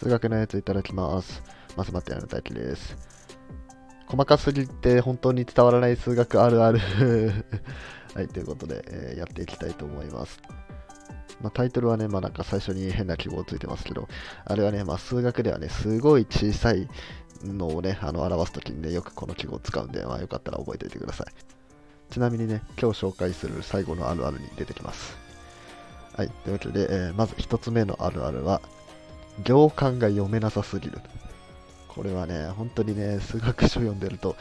数学のやついただきます。マスマティアの大輝です。細かすぎて本当に伝わらない数学あるある はい、ということで、えー、やっていきたいと思います。まあ、タイトルはね、まあなんか最初に変な記号ついてますけど、あれはね、まあ数学ではね、すごい小さいのをね、あの表すときにね、よくこの記号を使うんで、まあよかったら覚えておいてください。ちなみにね、今日紹介する最後のあるあるに出てきます。はい、というわけで、えー、まず1つ目のあるあるは、行間が読めなさすぎる。これはね、本当にね、数学書読んでると、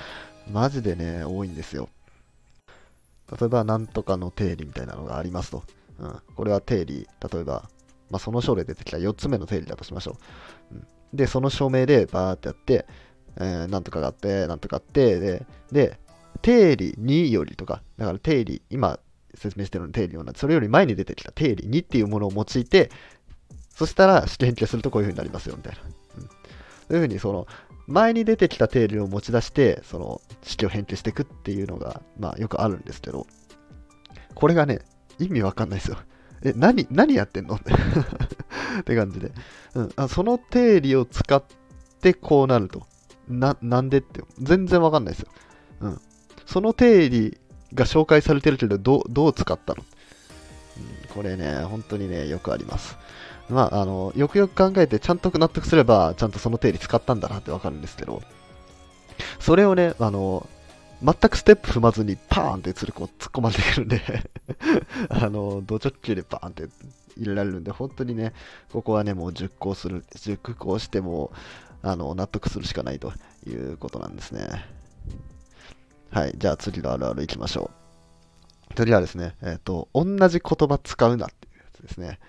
マジでね、多いんですよ。例えば、なんとかの定理みたいなのがありますと。うん、これは定理、例えば、まあ、その章で出てきた4つ目の定理だとしましょう。うん、で、その証明でバーってやって、えー、なんとかがあって、なんとかあって、で、で、定理2よりとか、だから定理、今説明してるの定理4なんで、それより前に出てきた定理2っていうものを用いて、そしたら試験研究するとこういう風になりますよ、みたいな。うん、そういう風に、その、前に出てきた定理を持ち出して、その式を変形していくっていうのが、まあよくあるんですけど、これがね、意味わかんないですよ。え、何、何やってんの？って感じで、うんあ。その定理を使ってこうなると。な、なんでって、全然わかんないですよ。うん。その定理が紹介されてるけど、どう、どう使ったの、うん、これね、本当にね、よくあります。まあ、あの、よくよく考えてちゃんと納得すれば、ちゃんとその定理使ったんだなってわかるんですけど、それをね、あの、全くステップ踏まずにパーンってつるく突っ込まれてくるんで あの、ド直球でパーンって入れられるんで、本当にね、ここはね、もう熟考する、熟考しても、あの、納得するしかないということなんですね。はい、じゃあ次のあるあるいきましょう。次はですね、えっ、ー、と、同じ言葉使うなっていうやつですね。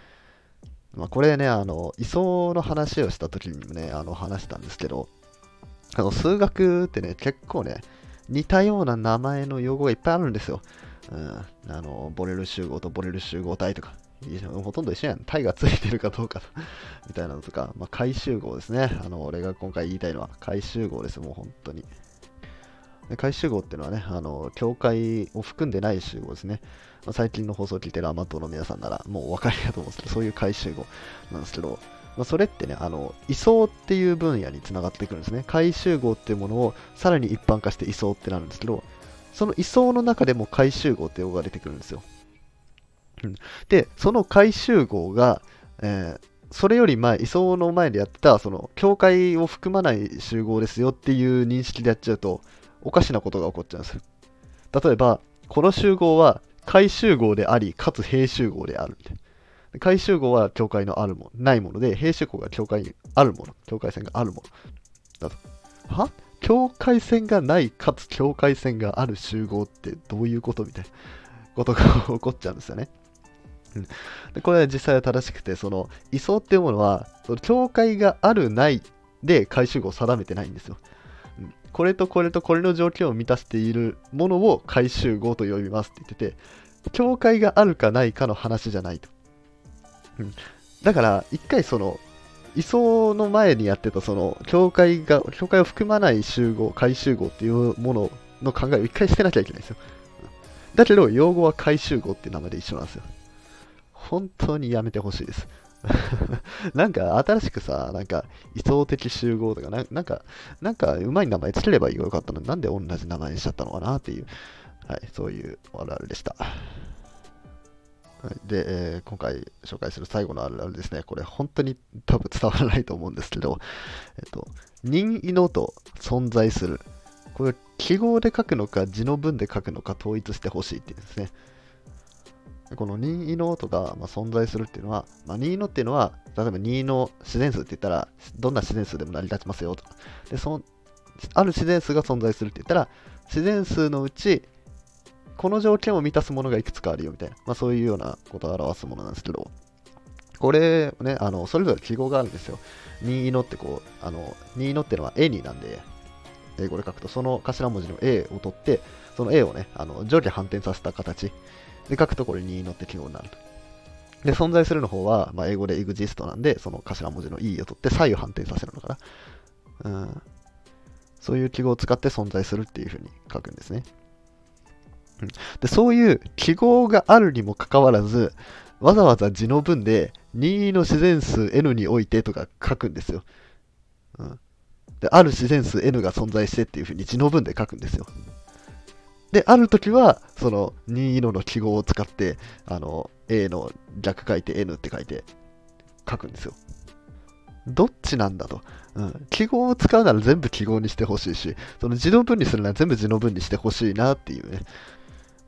まあ、これね、あの、位相の話をした時にもね、あの、話したんですけど、あの、数学ってね、結構ね、似たような名前の用語がいっぱいあるんですよ。うん、あの、ボレル集合とボレル集合体とか、ほとんど一緒やん。体がついてるかどうかみたいなのとか、まあ、回集合ですね。あの、俺が今回言いたいのは、回集合です、もう本当に。で回集合っていうのはね、あの、境界を含んでない集合ですね。まあ、最近の放送を聞いてるアマトの皆さんなら、もうお分かりだと思うんですけど、そういう回集合なんですけど、まあ、それってね、あの、位相っていう分野につながってくるんですね。回集合っていうものをさらに一般化して位相ってなるんですけど、その位相の中でも回集合って用語が出てくるんですよ。で、その回集合が、えー、それより前、位相の前でやってた、その、境界を含まない集合ですよっていう認識でやっちゃうと、おかしなことが起こっちゃうんですよ。例えば、この集合は回集合であり、かつ平集合である。回集合は境界のあるもの、ないもので、平集合が境界にあるもの、境界線があるもの。だと。は？境界線がないかつ境界線がある集合ってどういうことみたいなことが起こっちゃうんですよね。うん、でこれは実際は正しくて、その位相っていうものは、その境界があるないで回集合を定めてないんですよ。これとこれとこれの条件を満たしているものを回集合と呼びますって言ってて、境界があるかないかの話じゃないと。うん、だから、一回その、位相の前にやってたその、境界が、境界を含まない集合、回集合っていうものの考えを一回捨てなきゃいけないんですよ。だけど、用語は回集合って名前で一緒なんですよ。本当にやめてほしいです。なんか新しくさ、なんか位相的集合とかな、なんか、なんかうまい名前つければよかったのになんで同じ名前にしちゃったのかなっていう、はい、そういうあるあるでした。はいで、えー、今回紹介する最後のあるあるですね。これ本当に多分伝わらないと思うんですけど、えっと、任意のと存在する。これ記号で書くのか字の文で書くのか統一してほしいっていうんですね。この任意のとが、まあ、存在するっていうのは、まあ、任意のっていうのは、例えば任意の自然数って言ったら、どんな自然数でも成り立ちますよと。で、その、ある自然数が存在するって言ったら、自然数のうちこの条件を満たすものがいくつかあるよみたいな、まあ、そういうようなことを表すものなんですけど、これね、あのそれぞれ記号があるんですよ。2のってこう、あの2のってのは A になんで、英語で書くとその頭文字の A を取って、その A をね、あの上下反転させた形で書くとこれ2のって記号になると。で、存在するの方は、まあ、英語で exist なんで、その頭文字の E を取って左右反転させるのかな。うん。そういう記号を使って存在するっていうふうに書くんですね。でそういう記号があるにもかかわらず、わざわざ字の文で任意の自然数 n においてとか書くんですよ。うん。で、ある自然数 n が存在してっていうふうに字の文で書くんですよ。で、あるときは、その任意の記号を使って、あの、a の逆書いて n って書いて書くんですよ。どっちなんだと。うん、記号を使うなら全部記号にしてほしいし、その字の文にするなら全部字の文にしてほしいなっていうね。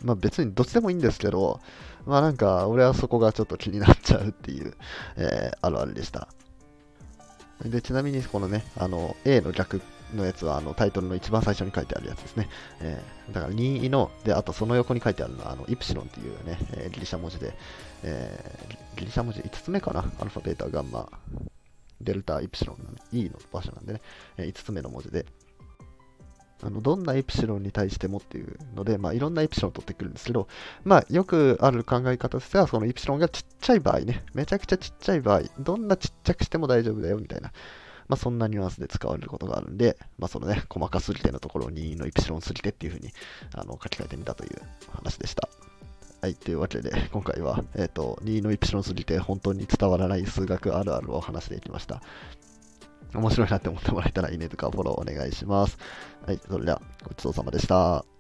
まあ別にどっちでもいいんですけど、まあなんか俺はそこがちょっと気になっちゃうっていう、えー、あるあるでした。で、ちなみにこのね、あの A の逆のやつはあのタイトルの一番最初に書いてあるやつですね。えー、だから任意の、で、あとその横に書いてあるのはあのイプシロンっていうね、えー、ギリシャ文字で、えー、ギリシャ文字5つ目かな？アルファ、ベータ、ガンマ、デルタ、イプシロン、E の場所なんでね、え5つ目の文字で、あのどんなエプシロンに対してもっていうので、まあ、いろんなエプシロンを取ってくるんですけど、まあ、よくある考え方としては、そのエプシロンがちっちゃい場合ね、めちゃくちゃちっちゃい場合、どんなちっちゃくしても大丈夫だよみたいな、まあ、そんなニュアンスで使われることがあるんで、まあ、そのね、細かすぎてのところにのエプシロンすぎてっていうふうにあの書き換えてみたという話でした。はい、というわけで、今回は、えっ、ー、と、2のイプシロンすぎて本当に伝わらない数学あるあるを話していきました。面白いなって思ってもらえたらいいねとかフォローお願いします。はい、それではごちそうさまでした。